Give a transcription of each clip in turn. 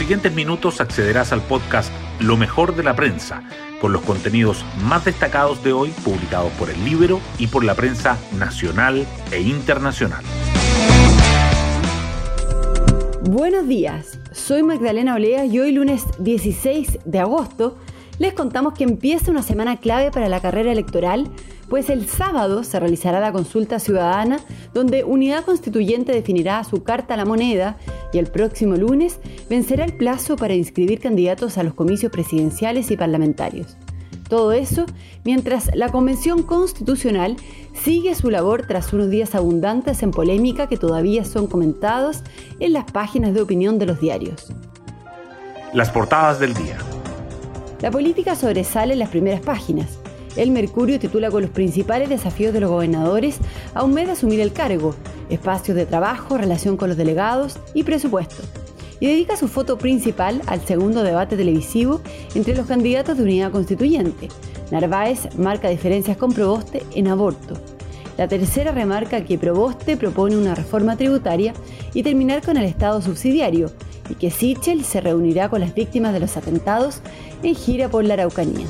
siguientes minutos accederás al podcast Lo mejor de la prensa, con los contenidos más destacados de hoy publicados por el Libro y por la prensa nacional e internacional. Buenos días, soy Magdalena Olea y hoy lunes 16 de agosto les contamos que empieza una semana clave para la carrera electoral, pues el sábado se realizará la consulta ciudadana donde Unidad Constituyente definirá su carta a la moneda y el próximo lunes vencerá el plazo para inscribir candidatos a los comicios presidenciales y parlamentarios. Todo eso mientras la Convención Constitucional sigue su labor tras unos días abundantes en polémica que todavía son comentados en las páginas de opinión de los diarios. Las portadas del día. La política sobresale en las primeras páginas. El Mercurio titula con los principales desafíos de los gobernadores a un mes de asumir el cargo, espacios de trabajo, relación con los delegados y presupuesto. Y dedica su foto principal al segundo debate televisivo entre los candidatos de unidad constituyente. Narváez marca diferencias con Proboste en aborto. La tercera remarca que Proboste propone una reforma tributaria y terminar con el Estado subsidiario, y que Sichel se reunirá con las víctimas de los atentados en gira por la Araucanía.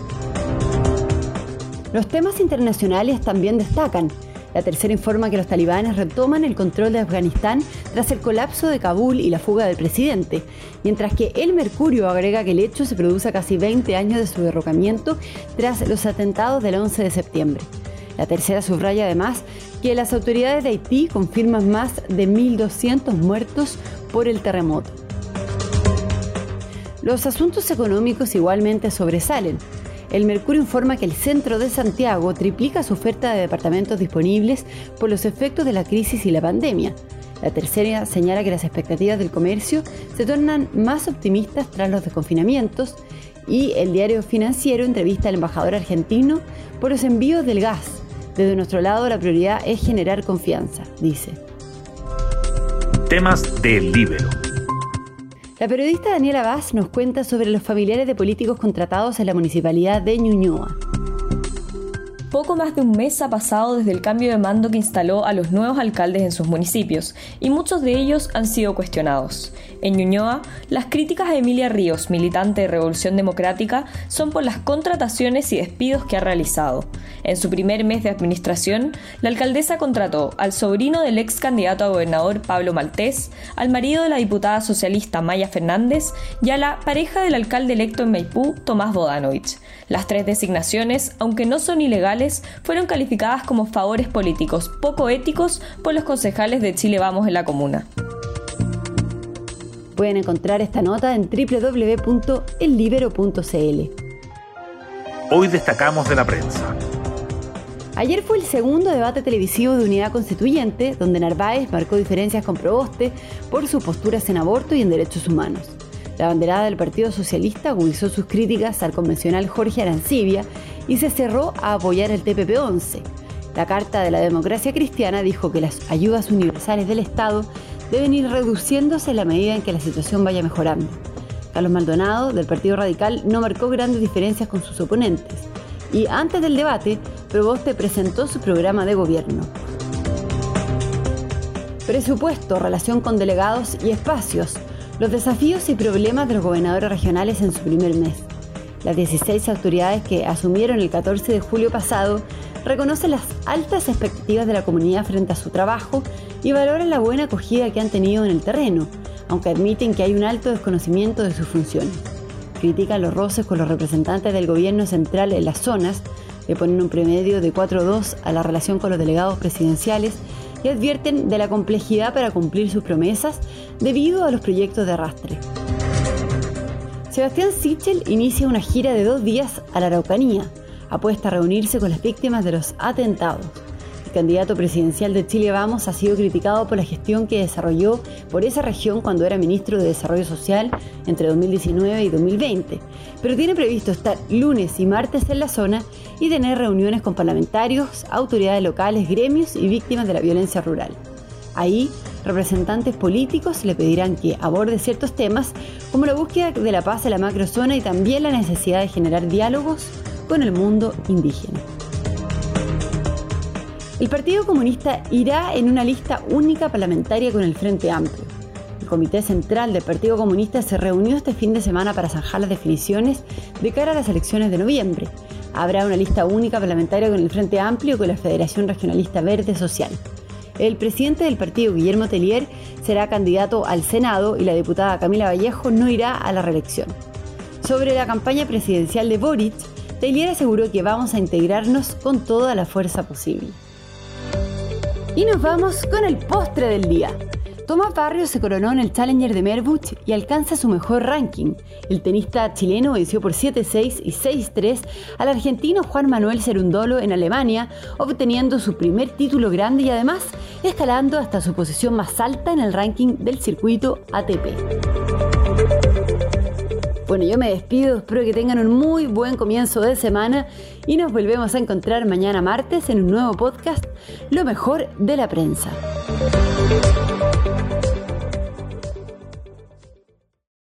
Los temas internacionales también destacan. La tercera informa que los talibanes retoman el control de Afganistán tras el colapso de Kabul y la fuga del presidente, mientras que El Mercurio agrega que el hecho se produce a casi 20 años de su derrocamiento tras los atentados del 11 de septiembre. La tercera subraya además que las autoridades de Haití confirman más de 1.200 muertos por el terremoto. Los asuntos económicos igualmente sobresalen. El Mercurio informa que el centro de Santiago triplica su oferta de departamentos disponibles por los efectos de la crisis y la pandemia. La tercera señala que las expectativas del comercio se tornan más optimistas tras los desconfinamientos y el diario financiero entrevista al embajador argentino por los envíos del gas. Desde nuestro lado la prioridad es generar confianza, dice. Temas del libro. La periodista Daniela Vaz nos cuenta sobre los familiares de políticos contratados en la municipalidad de Ñuñoa. Poco más de un mes ha pasado desde el cambio de mando que instaló a los nuevos alcaldes en sus municipios, y muchos de ellos han sido cuestionados. En Ñuñoa, las críticas a Emilia Ríos, militante de Revolución Democrática, son por las contrataciones y despidos que ha realizado. En su primer mes de administración, la alcaldesa contrató al sobrino del ex candidato a gobernador Pablo Maltés, al marido de la diputada socialista Maya Fernández y a la pareja del alcalde electo en Maipú, Tomás Bodanovich. Las tres designaciones, aunque no son ilegales, fueron calificadas como favores políticos poco éticos por los concejales de Chile Vamos en la comuna. Pueden encontrar esta nota en www.ellibero.cl. Hoy destacamos de la prensa. Ayer fue el segundo debate televisivo de Unidad Constituyente, donde Narváez marcó diferencias con Proboste por sus posturas en aborto y en derechos humanos. La banderada del Partido Socialista agudizó sus críticas al convencional Jorge Arancibia y se cerró a apoyar el TPP-11. La Carta de la Democracia Cristiana dijo que las ayudas universales del Estado deben ir reduciéndose en la medida en que la situación vaya mejorando. Carlos Maldonado, del Partido Radical, no marcó grandes diferencias con sus oponentes y antes del debate, Proboste presentó su programa de gobierno. Presupuesto, relación con delegados y espacios, los desafíos y problemas de los gobernadores regionales en su primer mes. Las 16 autoridades que asumieron el 14 de julio pasado reconocen las altas expectativas de la comunidad frente a su trabajo y valoran la buena acogida que han tenido en el terreno, aunque admiten que hay un alto desconocimiento de sus funciones. Critican los roces con los representantes del gobierno central en las zonas, le ponen un promedio de 4-2 a la relación con los delegados presidenciales y advierten de la complejidad para cumplir sus promesas debido a los proyectos de arrastre. Sebastián Sichel inicia una gira de dos días a la Araucanía. Apuesta a reunirse con las víctimas de los atentados. El candidato presidencial de Chile Vamos ha sido criticado por la gestión que desarrolló por esa región cuando era ministro de Desarrollo Social entre 2019 y 2020, pero tiene previsto estar lunes y martes en la zona y tener reuniones con parlamentarios, autoridades locales, gremios y víctimas de la violencia rural. Ahí representantes políticos le pedirán que aborde ciertos temas como la búsqueda de la paz en la macrozona y también la necesidad de generar diálogos con el mundo indígena. El Partido Comunista irá en una lista única parlamentaria con el Frente Amplio. El Comité Central del Partido Comunista se reunió este fin de semana para zanjar las definiciones de cara a las elecciones de noviembre. Habrá una lista única parlamentaria con el Frente Amplio y con la Federación Regionalista Verde Social. El presidente del partido, Guillermo Tellier, será candidato al Senado y la diputada Camila Vallejo no irá a la reelección. Sobre la campaña presidencial de Boric, Tellier aseguró que vamos a integrarnos con toda la fuerza posible. Y nos vamos con el postre del día. Tomás Barrios se coronó en el Challenger de Merbuch y alcanza su mejor ranking. El tenista chileno venció por 7-6 y 6-3 al argentino Juan Manuel Cerundolo en Alemania, obteniendo su primer título grande y además escalando hasta su posición más alta en el ranking del circuito ATP. Bueno, yo me despido, espero que tengan un muy buen comienzo de semana y nos volvemos a encontrar mañana martes en un nuevo podcast, Lo mejor de la prensa.